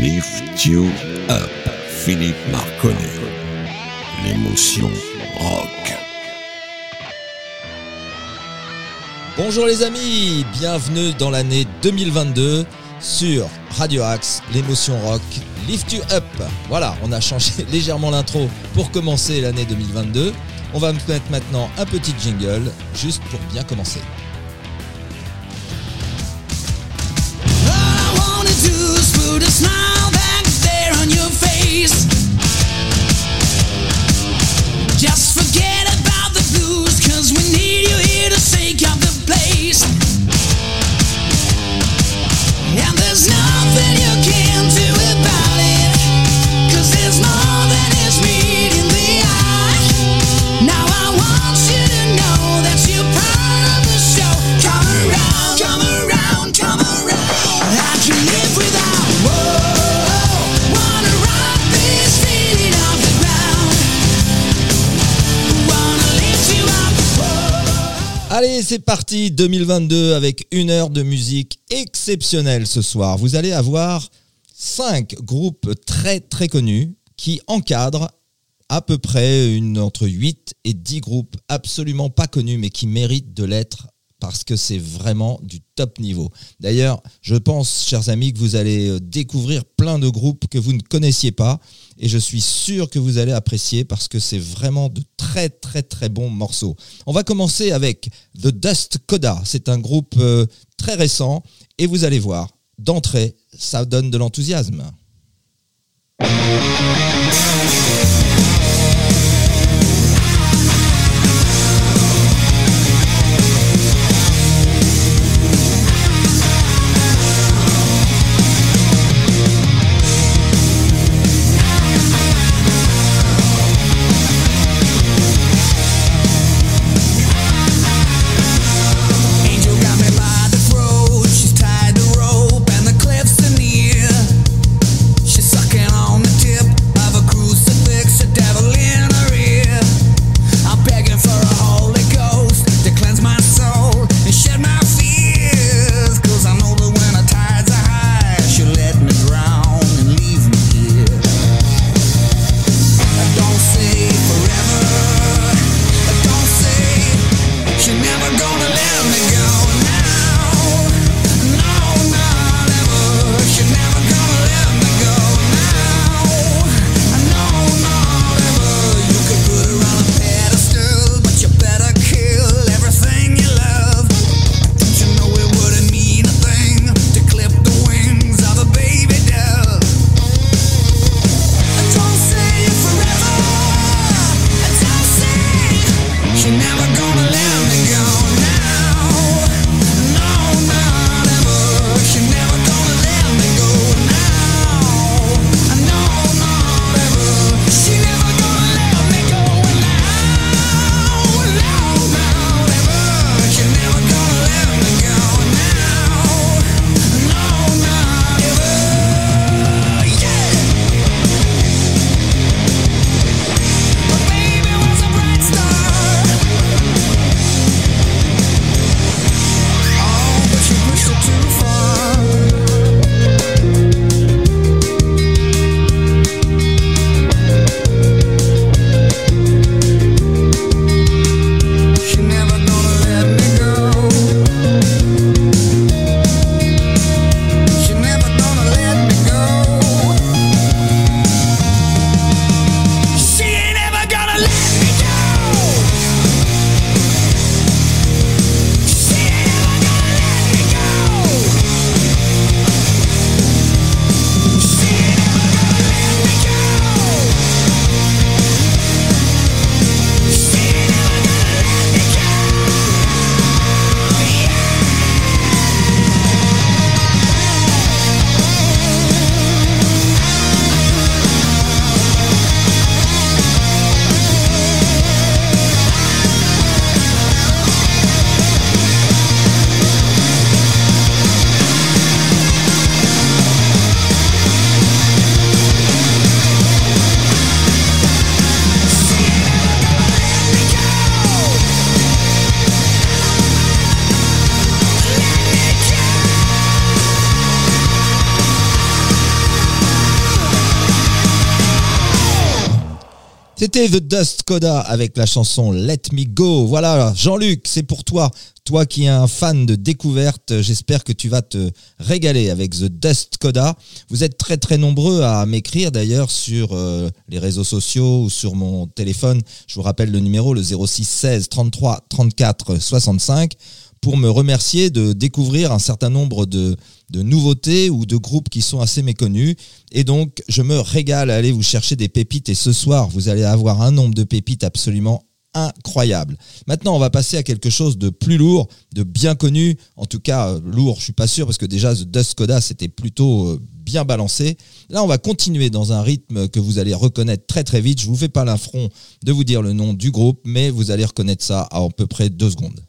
Lift You Up, Philippe Marconnet. L'émotion rock. Bonjour les amis, bienvenue dans l'année 2022 sur Radio Axe, l'émotion rock, Lift You Up. Voilà, on a changé légèrement l'intro pour commencer l'année 2022. On va mettre maintenant un petit jingle juste pour bien commencer. C'est parti 2022 avec une heure de musique exceptionnelle ce soir. Vous allez avoir cinq groupes très très connus qui encadrent à peu près une, entre 8 et 10 groupes absolument pas connus mais qui méritent de l'être parce que c'est vraiment du top niveau. D'ailleurs, je pense, chers amis, que vous allez euh, découvrir plein de groupes que vous ne connaissiez pas et je suis sûr que vous allez apprécier parce que c'est vraiment de très très très bons morceaux. On va commencer avec The Dust Coda. C'est un groupe euh, très récent et vous allez voir, d'entrée, ça donne de l'enthousiasme. The Dust Coda avec la chanson Let Me Go. Voilà, Jean-Luc, c'est pour toi. Toi qui es un fan de découverte, j'espère que tu vas te régaler avec The Dust Coda. Vous êtes très très nombreux à m'écrire d'ailleurs sur euh, les réseaux sociaux ou sur mon téléphone. Je vous rappelle le numéro, le 06 16 33 34 65 pour me remercier de découvrir un certain nombre de, nouveautés ou de groupes qui sont assez méconnus. Et donc, je me régale à aller vous chercher des pépites. Et ce soir, vous allez avoir un nombre de pépites absolument incroyable. Maintenant, on va passer à quelque chose de plus lourd, de bien connu. En tout cas, euh, lourd, je suis pas sûr parce que déjà The Dust Coda c'était plutôt euh, bien balancé. Là, on va continuer dans un rythme que vous allez reconnaître très très vite. Je vous fais pas l'affront de vous dire le nom du groupe, mais vous allez reconnaître ça à à peu près deux secondes.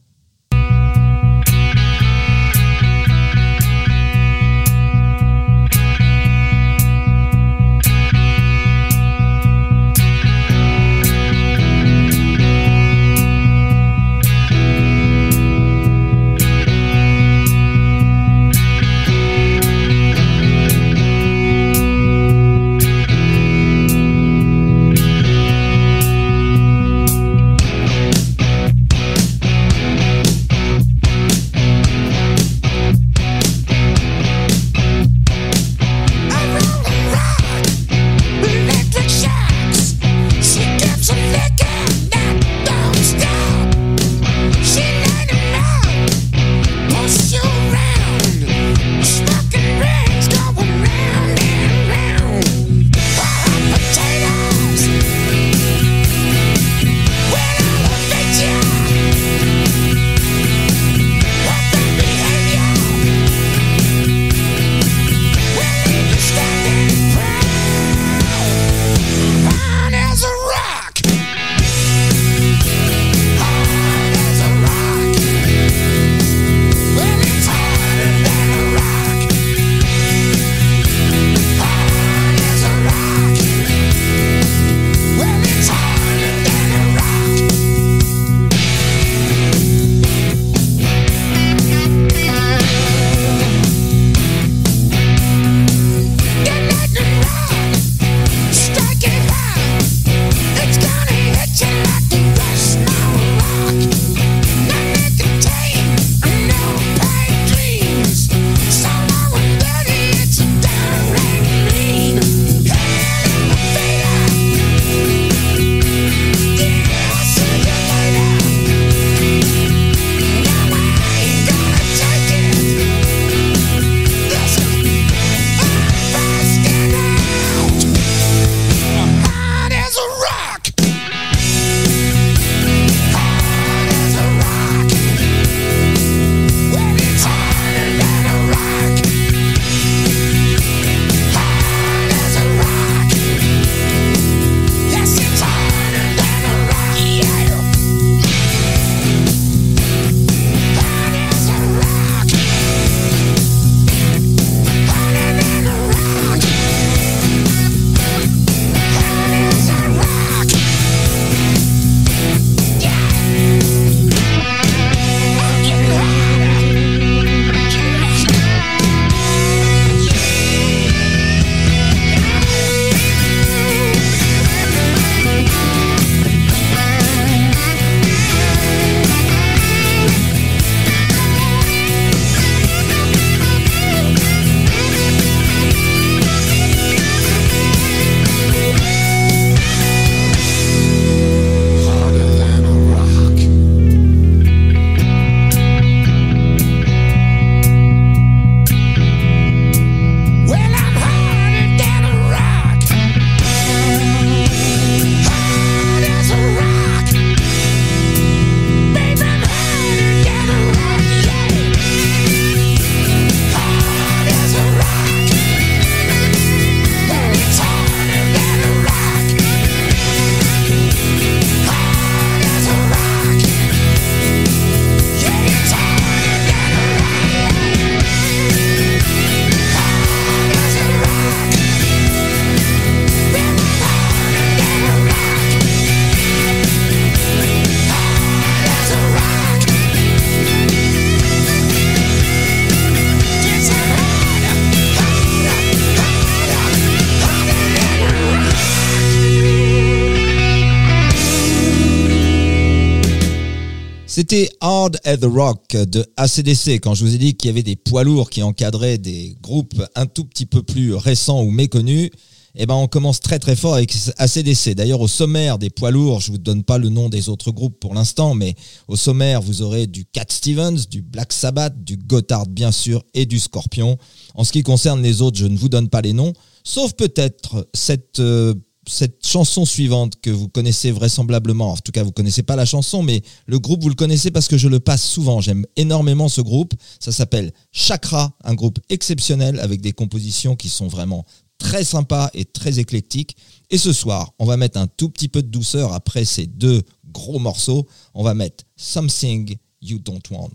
C'était Hard at the Rock de ACDC quand je vous ai dit qu'il y avait des poids lourds qui encadraient des groupes un tout petit peu plus récents ou méconnus. Eh ben, on commence très très fort avec ACDC. D'ailleurs, au sommaire des poids lourds, je vous donne pas le nom des autres groupes pour l'instant, mais au sommaire, vous aurez du Cat Stevens, du Black Sabbath, du Gotthard bien sûr et du Scorpion. En ce qui concerne les autres, je ne vous donne pas les noms, sauf peut-être cette euh, cette chanson suivante que vous connaissez vraisemblablement, en tout cas vous connaissez pas la chanson, mais le groupe vous le connaissez parce que je le passe souvent. J'aime énormément ce groupe. Ça s'appelle Chakra, un groupe exceptionnel avec des compositions qui sont vraiment très sympas et très éclectiques. Et ce soir, on va mettre un tout petit peu de douceur après ces deux gros morceaux. On va mettre Something You Don't Want.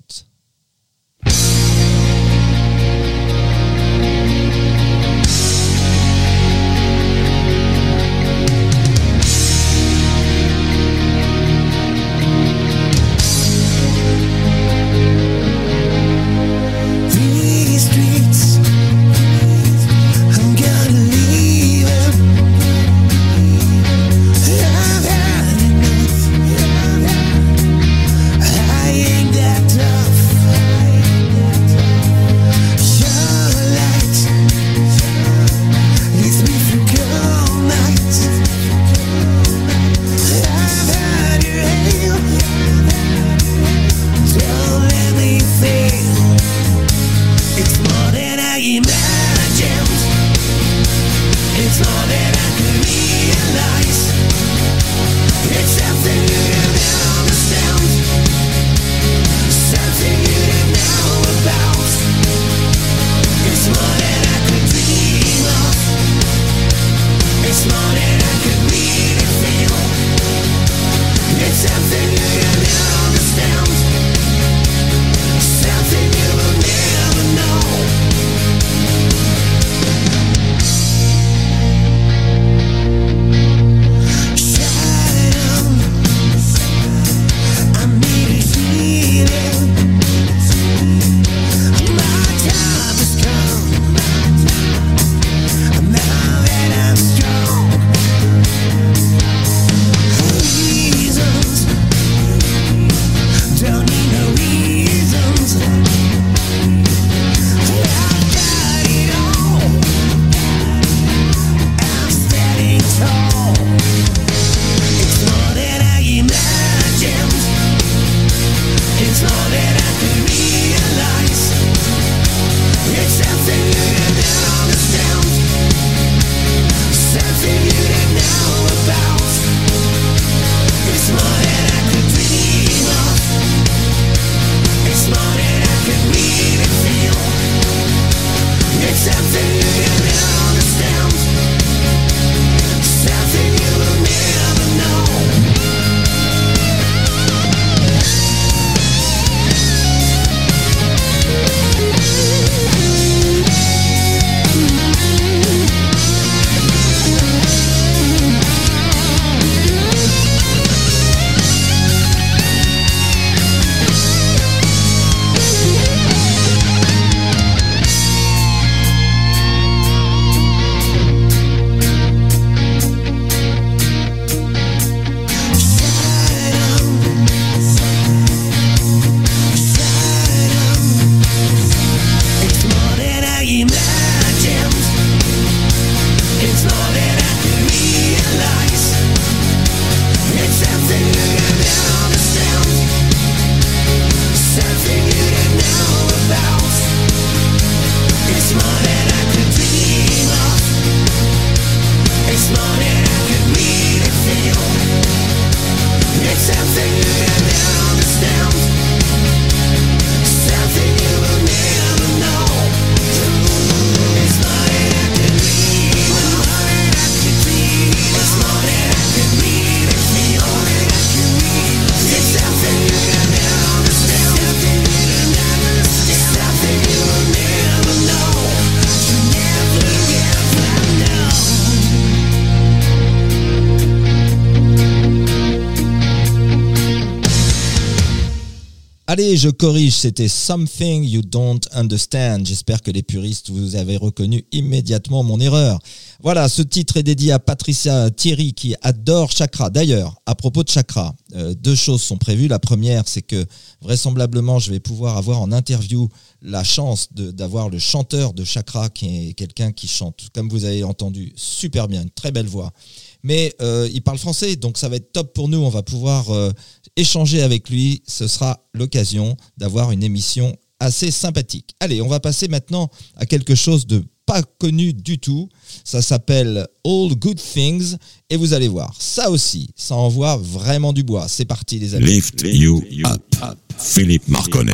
Allez, je corrige, c'était Something You Don't Understand. J'espère que les puristes, vous avez reconnu immédiatement mon erreur. Voilà, ce titre est dédié à Patricia Thierry qui adore Chakra. D'ailleurs, à propos de Chakra, euh, deux choses sont prévues. La première, c'est que vraisemblablement, je vais pouvoir avoir en interview la chance d'avoir le chanteur de Chakra, qui est quelqu'un qui chante, comme vous avez entendu, super bien, une très belle voix. Mais euh, il parle français, donc ça va être top pour nous. On va pouvoir euh, échanger avec lui. Ce sera l'occasion d'avoir une émission assez sympathique. Allez, on va passer maintenant à quelque chose de pas connu du tout. Ça s'appelle All Good Things. Et vous allez voir, ça aussi, ça envoie vraiment du bois. C'est parti les amis. Lift you up. Philippe Marconnet.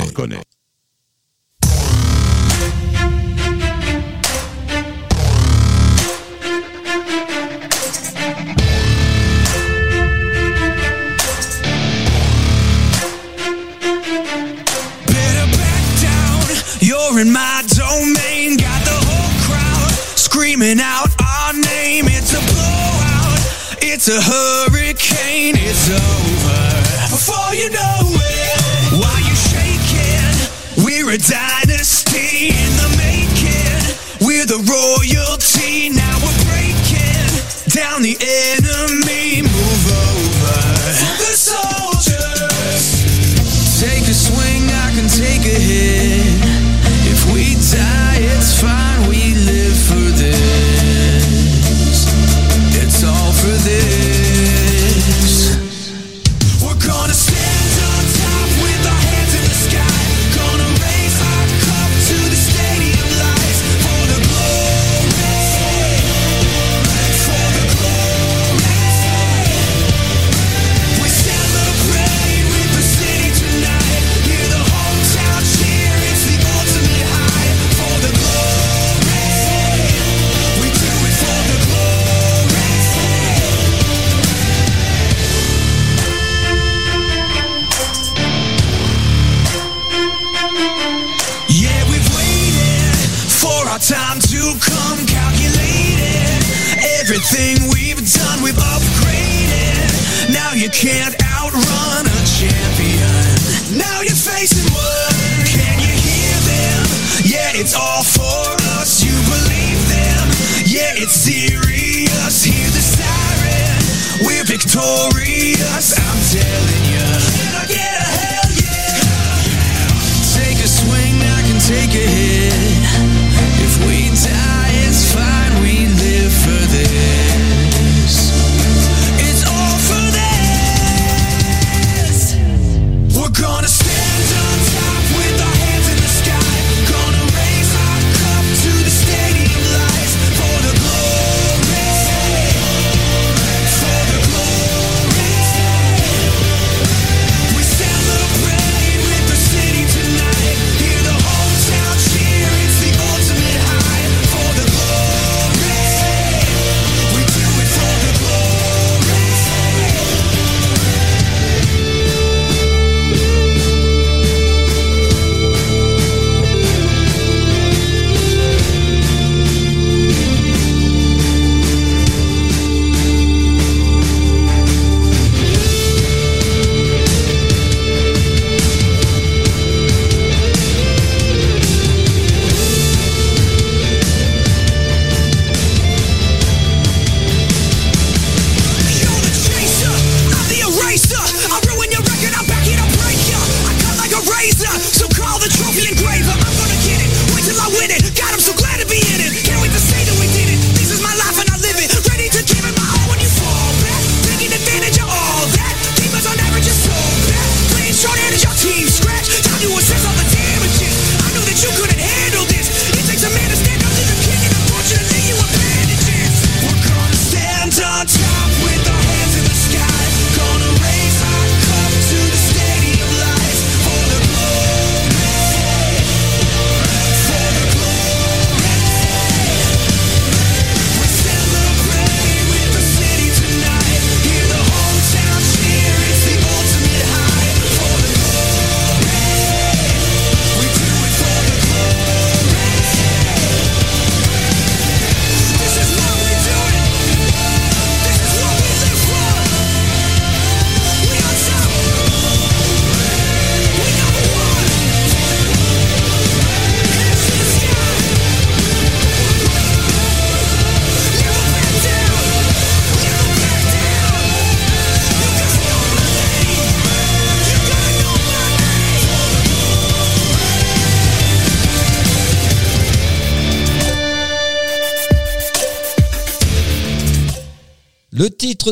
In my domain. Got the whole crowd screaming out our name. It's a blowout. It's a hurricane. It's over before you know it. Why you shaking? We're a dynasty in the making. We're the royalty. Now we're breaking down the enemy. Move over.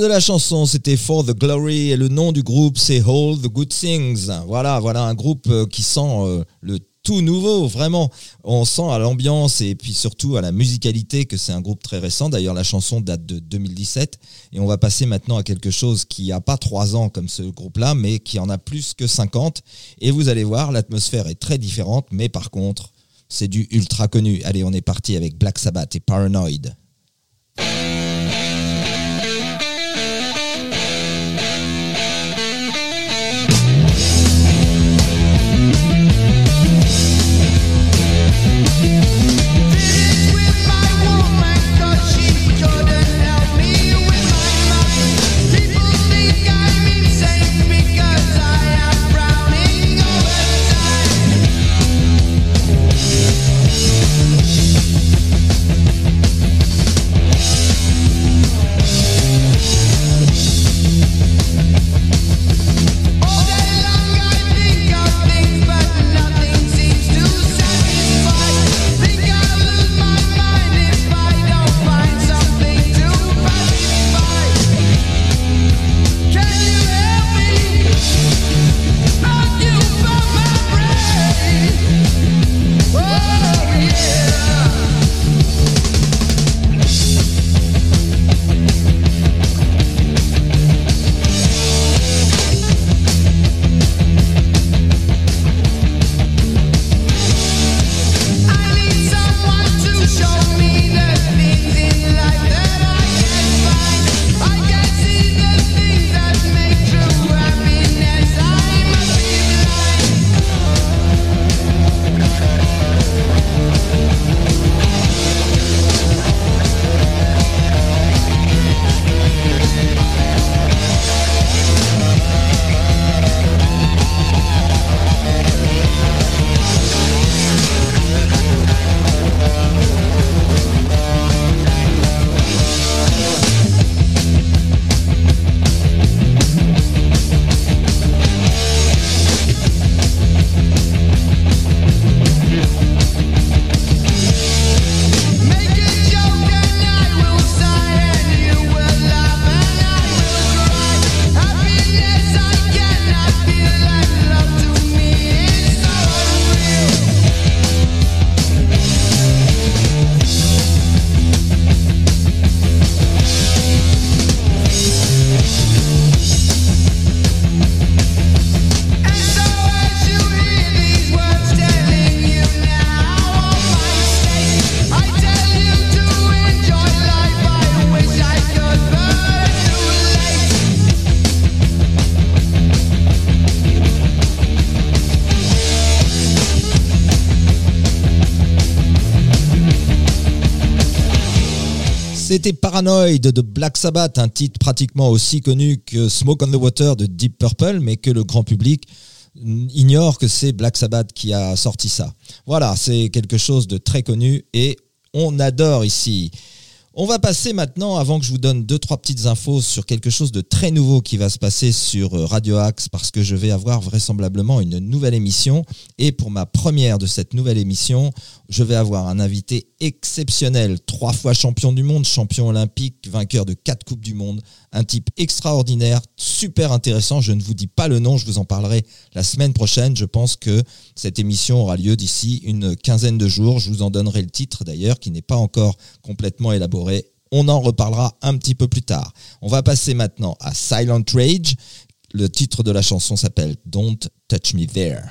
De la chanson, c'était For the Glory et le nom du groupe, c'est All the Good Things. Voilà, voilà un groupe euh, qui sent euh, le tout nouveau, vraiment. On sent à l'ambiance et puis surtout à la musicalité que c'est un groupe très récent. D'ailleurs, la chanson date de 2017 et on va passer maintenant à quelque chose qui a pas trois ans comme ce groupe-là, mais qui en a plus que 50. Et vous allez voir, l'atmosphère est très différente, mais par contre, c'est du ultra connu. Allez, on est parti avec Black Sabbath et Paranoid. C'était Paranoid de Black Sabbath, un titre pratiquement aussi connu que Smoke on the Water de Deep Purple, mais que le grand public ignore que c'est Black Sabbath qui a sorti ça. Voilà, c'est quelque chose de très connu et on adore ici. On va passer maintenant, avant que je vous donne deux, trois petites infos sur quelque chose de très nouveau qui va se passer sur Radio Axe, parce que je vais avoir vraisemblablement une nouvelle émission. Et pour ma première de cette nouvelle émission, je vais avoir un invité exceptionnel, trois fois champion du monde, champion olympique, vainqueur de quatre Coupes du Monde, un type extraordinaire, super intéressant. Je ne vous dis pas le nom, je vous en parlerai la semaine prochaine. Je pense que cette émission aura lieu d'ici une quinzaine de jours. Je vous en donnerai le titre d'ailleurs, qui n'est pas encore complètement élaboré. On en reparlera un petit peu plus tard. On va passer maintenant à Silent Rage. Le titre de la chanson s'appelle Don't Touch Me There.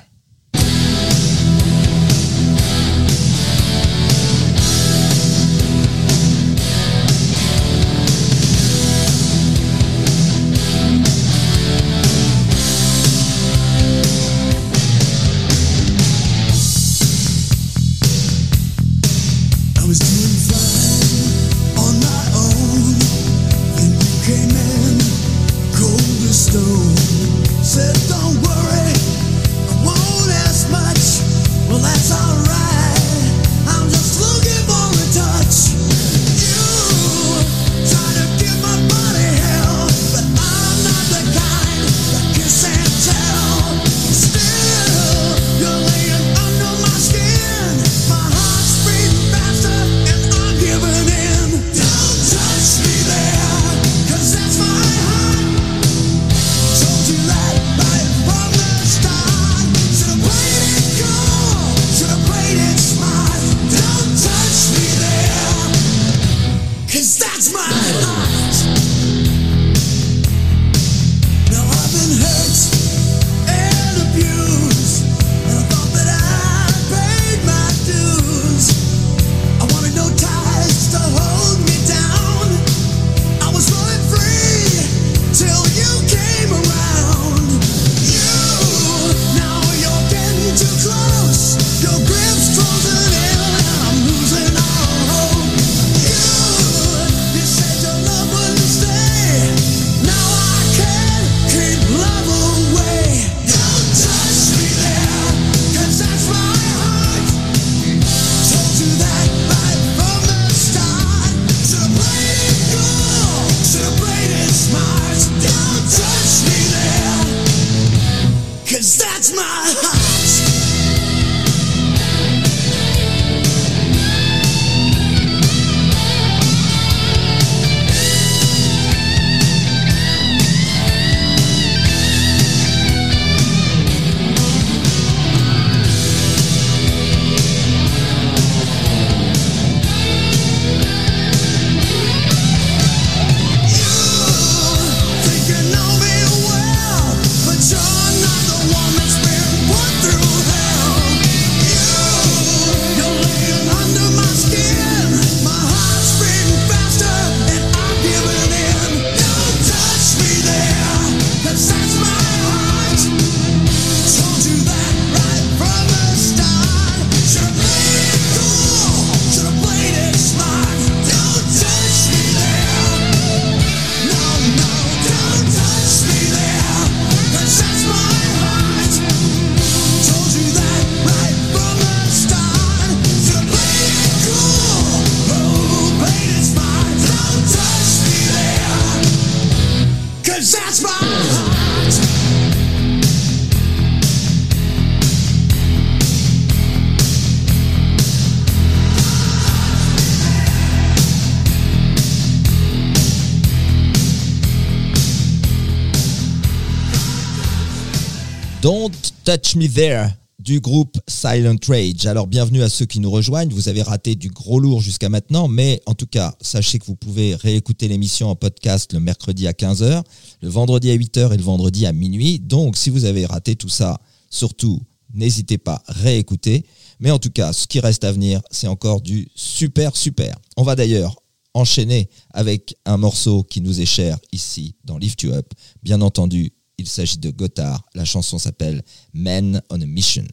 Touch Me There du groupe Silent Rage. Alors bienvenue à ceux qui nous rejoignent. Vous avez raté du gros lourd jusqu'à maintenant, mais en tout cas, sachez que vous pouvez réécouter l'émission en podcast le mercredi à 15h, le vendredi à 8h et le vendredi à minuit. Donc si vous avez raté tout ça, surtout, n'hésitez pas à réécouter. Mais en tout cas, ce qui reste à venir, c'est encore du super super. On va d'ailleurs enchaîner avec un morceau qui nous est cher ici dans Lift You Up. Bien entendu, il s'agit de Gotthard. La chanson s'appelle Men on a Mission.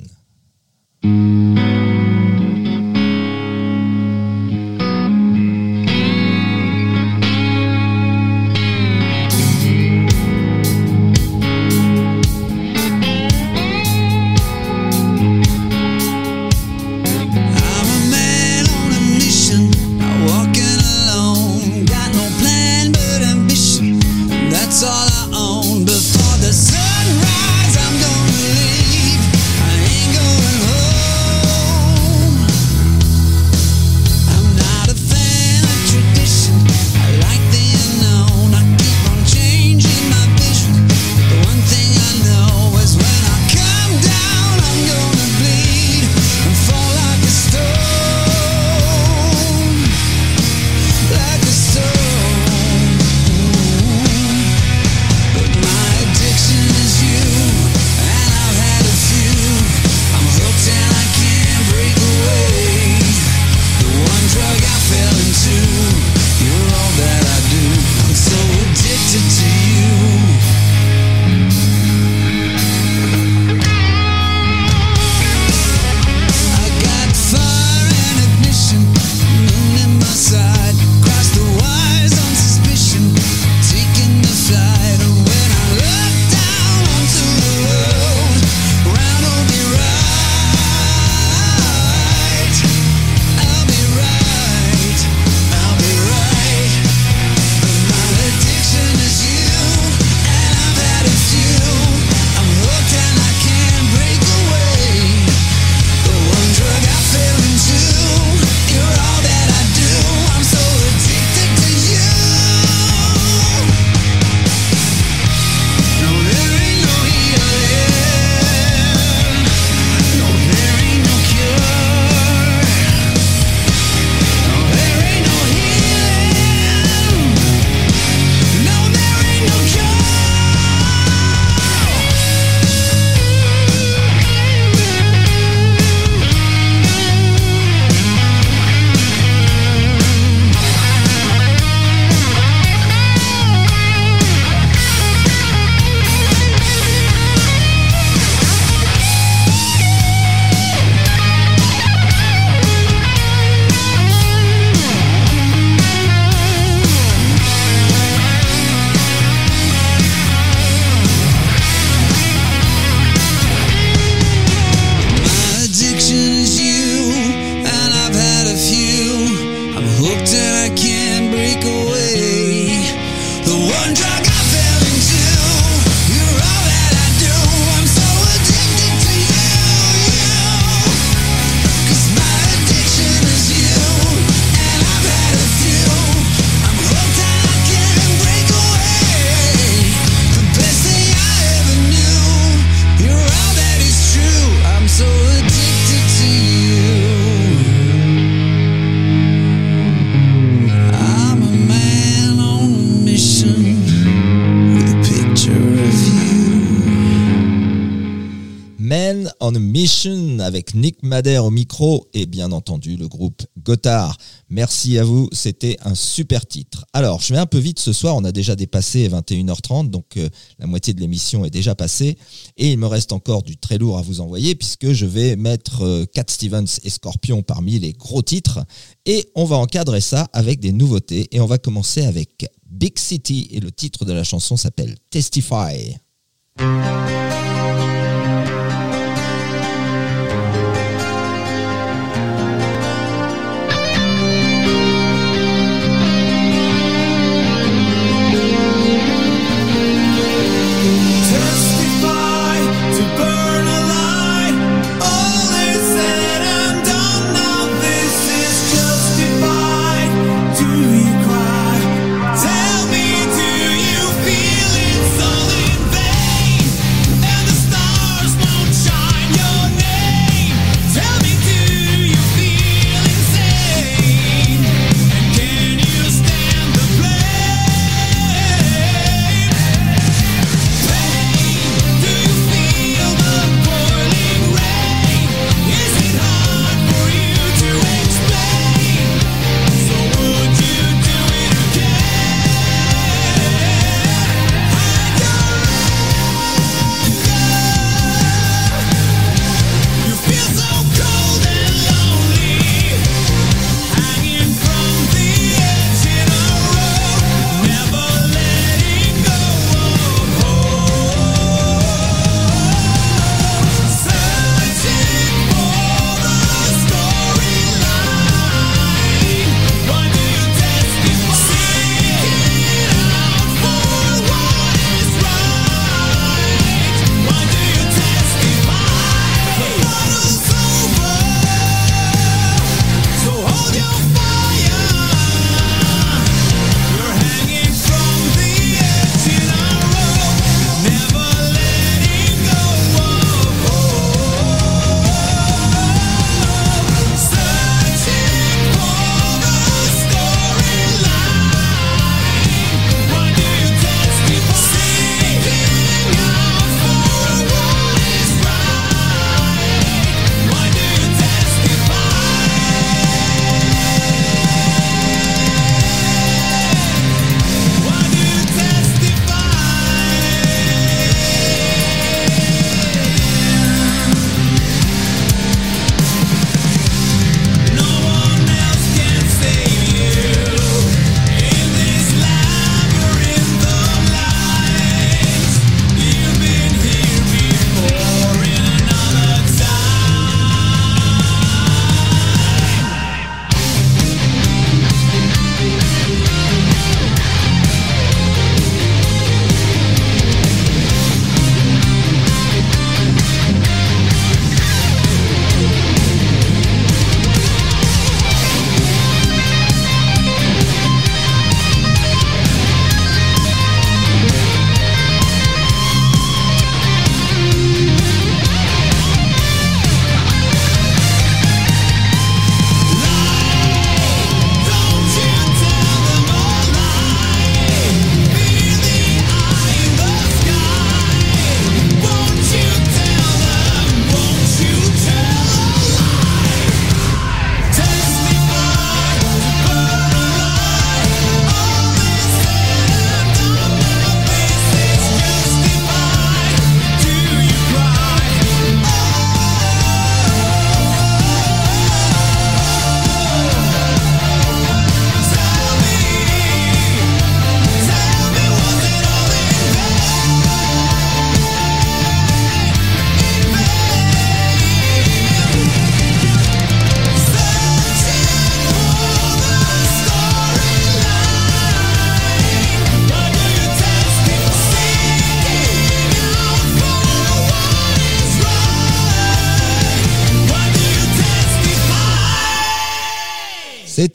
Mission avec Nick Madère au micro et bien entendu le groupe Gotthard. Merci à vous, c'était un super titre. Alors, je vais un peu vite ce soir, on a déjà dépassé 21h30, donc euh, la moitié de l'émission est déjà passée et il me reste encore du très lourd à vous envoyer puisque je vais mettre euh, Cat Stevens et Scorpion parmi les gros titres et on va encadrer ça avec des nouveautés et on va commencer avec Big City et le titre de la chanson s'appelle. Testify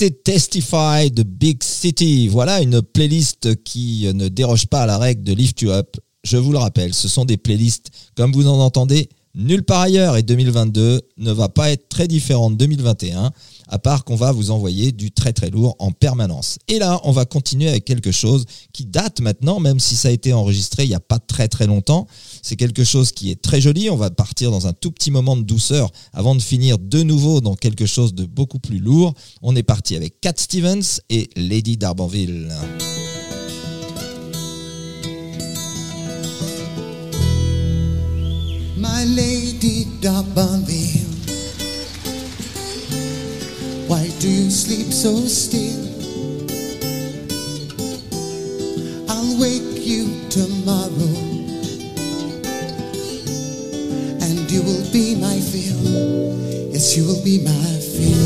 Testify de Big City. Voilà une playlist qui ne déroge pas à la règle de Lift You Up. Je vous le rappelle, ce sont des playlists, comme vous en entendez, nulle part ailleurs. Et 2022 ne va pas être très différent de 2021, à part qu'on va vous envoyer du très très lourd en permanence. Et là, on va continuer avec quelque chose qui date maintenant, même si ça a été enregistré il n'y a pas très très longtemps. C'est quelque chose qui est très joli. On va partir dans un tout petit moment de douceur avant de finir de nouveau dans quelque chose de beaucoup plus lourd. On est parti avec Cat Stevens et Lady Darbanville. My lady D'Arbanville, why do you sleep so still? I'll wake you tomorrow, and you will be my fill. Yes, you will be my fill.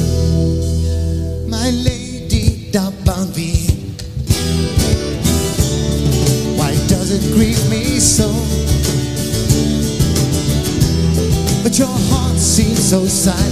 pensar.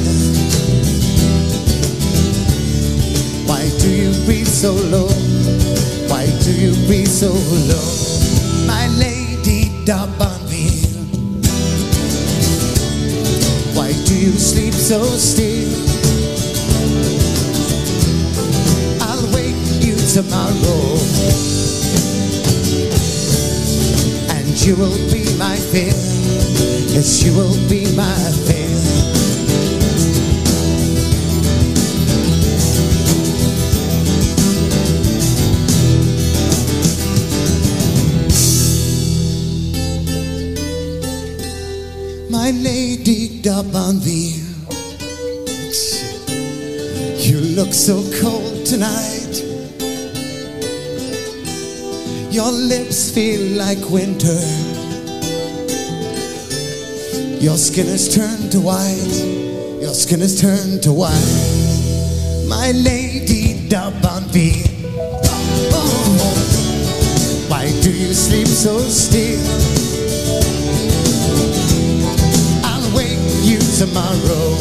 Skin has turned to white. Your skin has turned to white. My lady D'Arbanville. Oh, why do you sleep so still? I'll wake you tomorrow.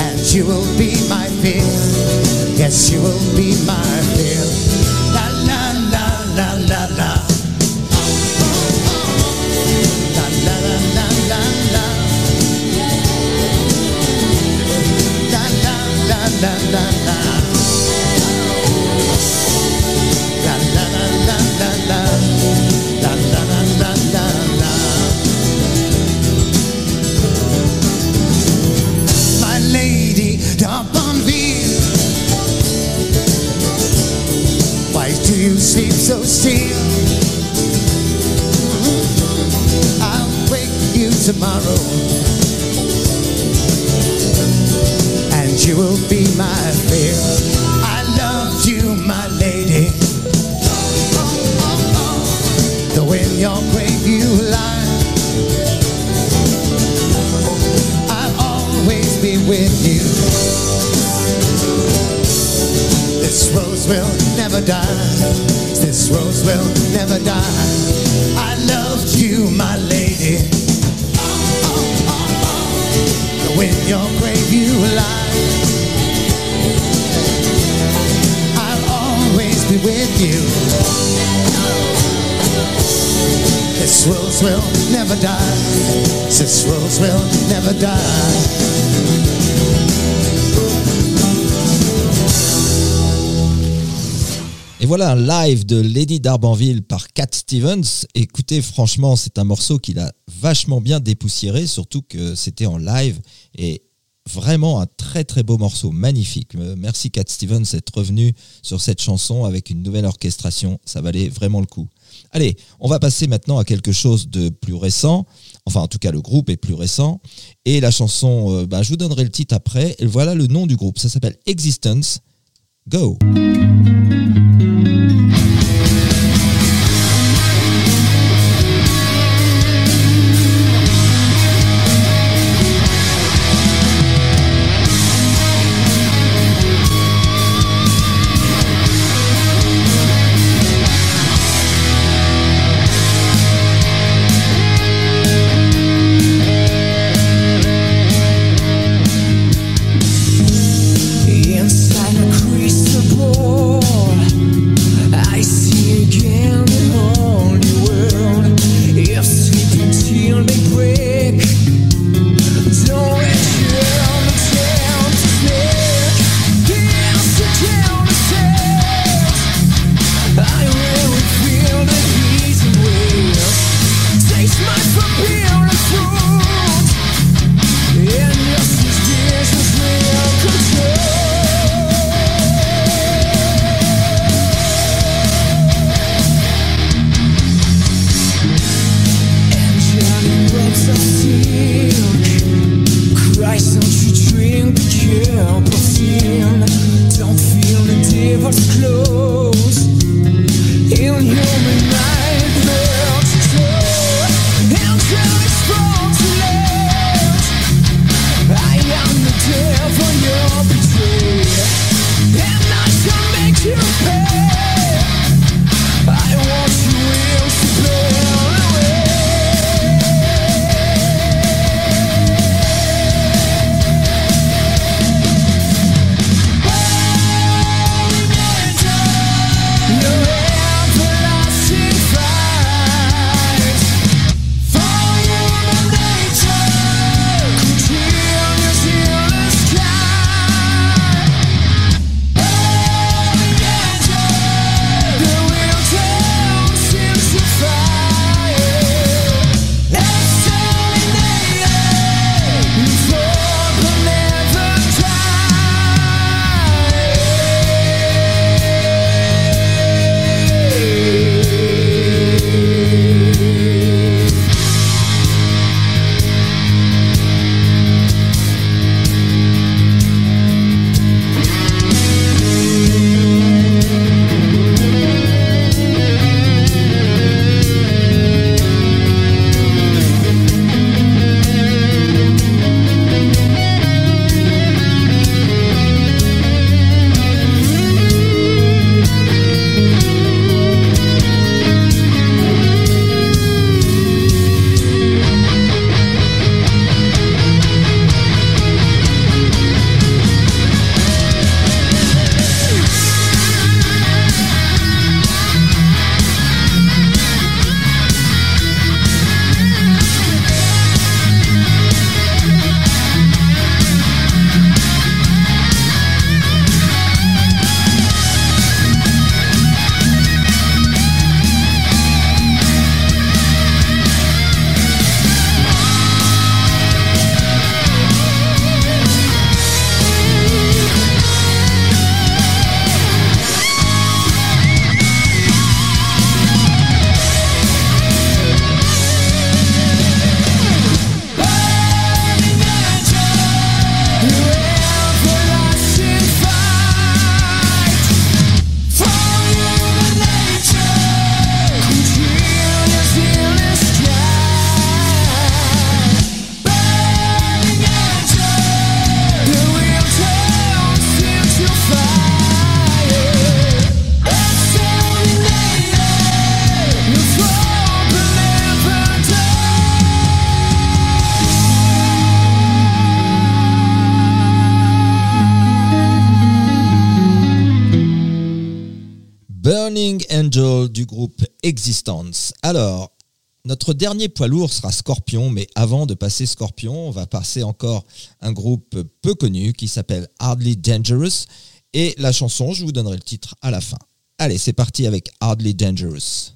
And you will be my fill. Yes, you will be my live de Lady Darbanville par Cat Stevens. Écoutez, franchement, c'est un morceau qu'il a vachement bien dépoussiéré, surtout que c'était en live et vraiment un très très beau morceau, magnifique. Euh, Merci Cat Stevens d'être revenu sur cette chanson avec une nouvelle orchestration, ça valait vraiment le coup. Allez, on va passer maintenant à quelque chose de plus récent. Enfin, en tout cas, le groupe est plus récent. Et la chanson, euh, bah, je vous donnerai le titre après. Et voilà le nom du groupe. Ça s'appelle Existence. Go. Existence. Alors, notre dernier poids lourd sera Scorpion, mais avant de passer Scorpion, on va passer encore un groupe peu connu qui s'appelle Hardly Dangerous. Et la chanson, je vous donnerai le titre à la fin. Allez, c'est parti avec Hardly Dangerous.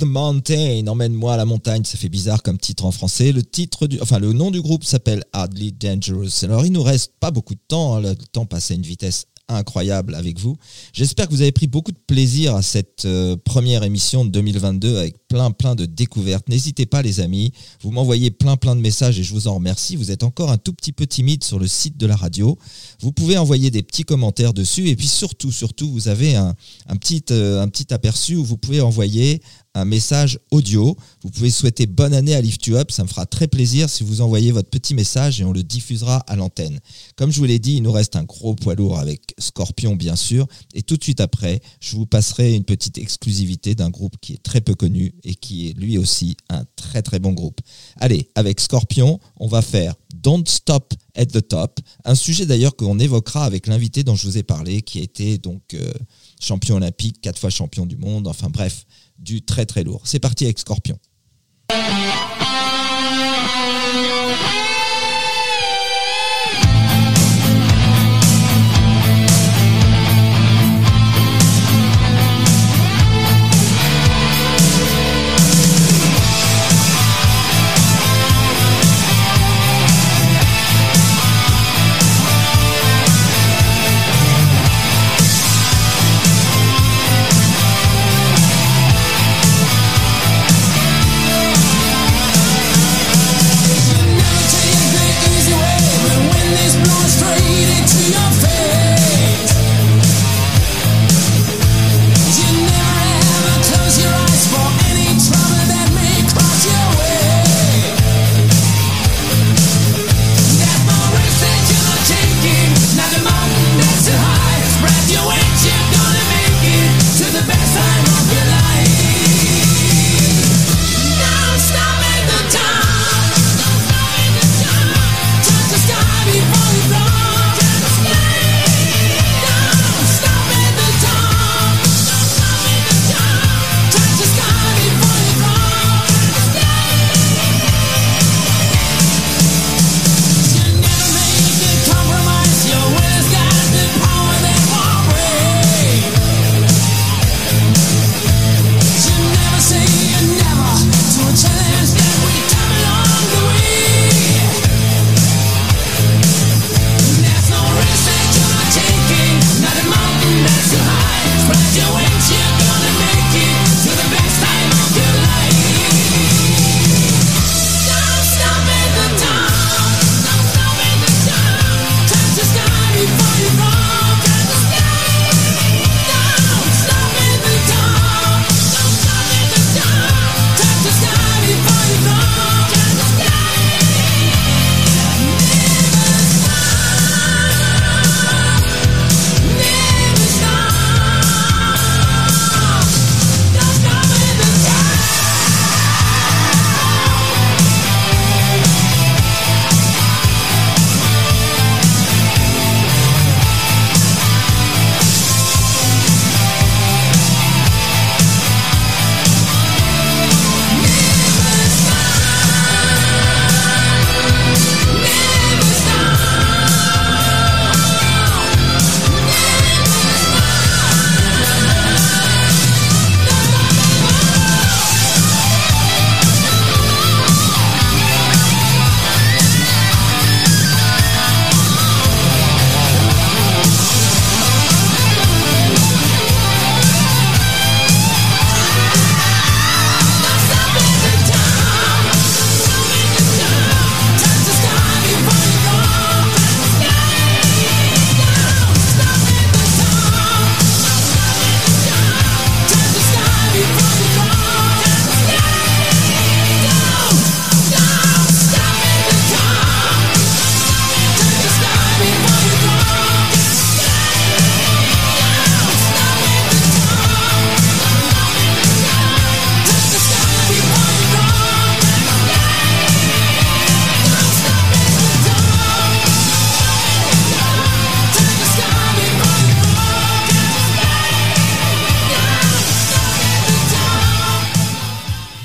the Mountain, emmène-moi à la montagne, ça fait bizarre comme titre en français. Le titre du, enfin le nom du groupe s'appelle Hardly Dangerous. Alors il nous reste pas beaucoup de temps, hein. le temps passe à une vitesse incroyable avec vous. J'espère que vous avez pris beaucoup de plaisir à cette euh, première émission de 2022 avec plein, plein de découvertes. N'hésitez pas, les amis. Vous m'envoyez plein, plein de messages et je vous en remercie. Vous êtes encore un tout petit peu timide sur le site de la radio. Vous pouvez envoyer des petits commentaires dessus. Et puis surtout, surtout, vous avez un, un petit, euh, un petit aperçu où vous pouvez envoyer un message audio. Vous pouvez souhaiter bonne année à Lift You Up. Ça me fera très plaisir si vous envoyez votre petit message et on le diffusera à l'antenne. Comme je vous l'ai dit, il nous reste un gros poids lourd avec Scorpion, bien sûr. Et tout de suite après, je vous passerai une petite exclusivité d'un groupe qui est très peu connu et qui est lui aussi un très très bon groupe. Allez, avec Scorpion, on va faire Don't Stop at the Top. Un sujet d'ailleurs qu'on évoquera avec l'invité dont je vous ai parlé, qui a été donc euh, champion olympique, quatre fois champion du monde. Enfin bref, du très très lourd. C'est parti avec Scorpion.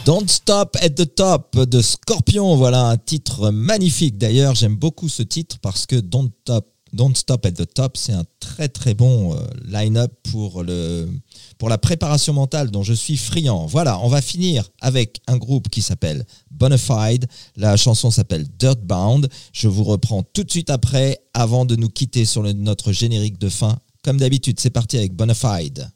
Don't Stop at the Top de Scorpion. Voilà un titre magnifique. D'ailleurs, j'aime beaucoup ce titre parce que Don't Stop, at the Top, c'est un très très bon euh, line-up pour, la préparation mentale dont je suis friand. Voilà, on va finir avec un groupe qui s'appelle Bonafide. La chanson s'appelle Dirtbound. Je vous reprends tout de suite après avant de nous quitter sur notre générique de fin. Comme d'habitude, c'est parti avec Bonafide.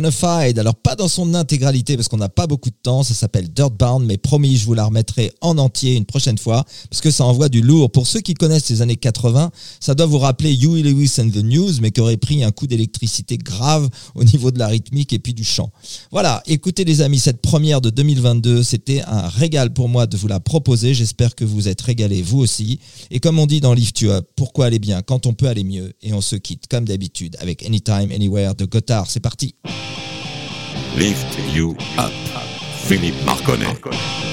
Bonafide. Alors, dans son intégralité parce qu'on n'a pas beaucoup de temps. Ça s'appelle Dirtbound, mais promis, je vous la remettrai en entier une prochaine fois parce que ça envoie du lourd. Pour ceux qui connaissent les années 80, ça doit vous rappeler Huey Lewis and the News, mais qui aurait pris un coup d'électricité grave au niveau de la rythmique et puis du chant. Voilà. Écoutez, les amis, cette première de 2022, c'était un régal pour moi de vous la proposer. J'espère que vous êtes régalés, vous aussi. Et comme on dit dans Lift You Up, pourquoi aller bien quand on peut aller mieux Et on se quitte, comme d'habitude, avec Anytime, Anywhere de Gotthard. C'est parti. Lift you up. Philippe Marconnet.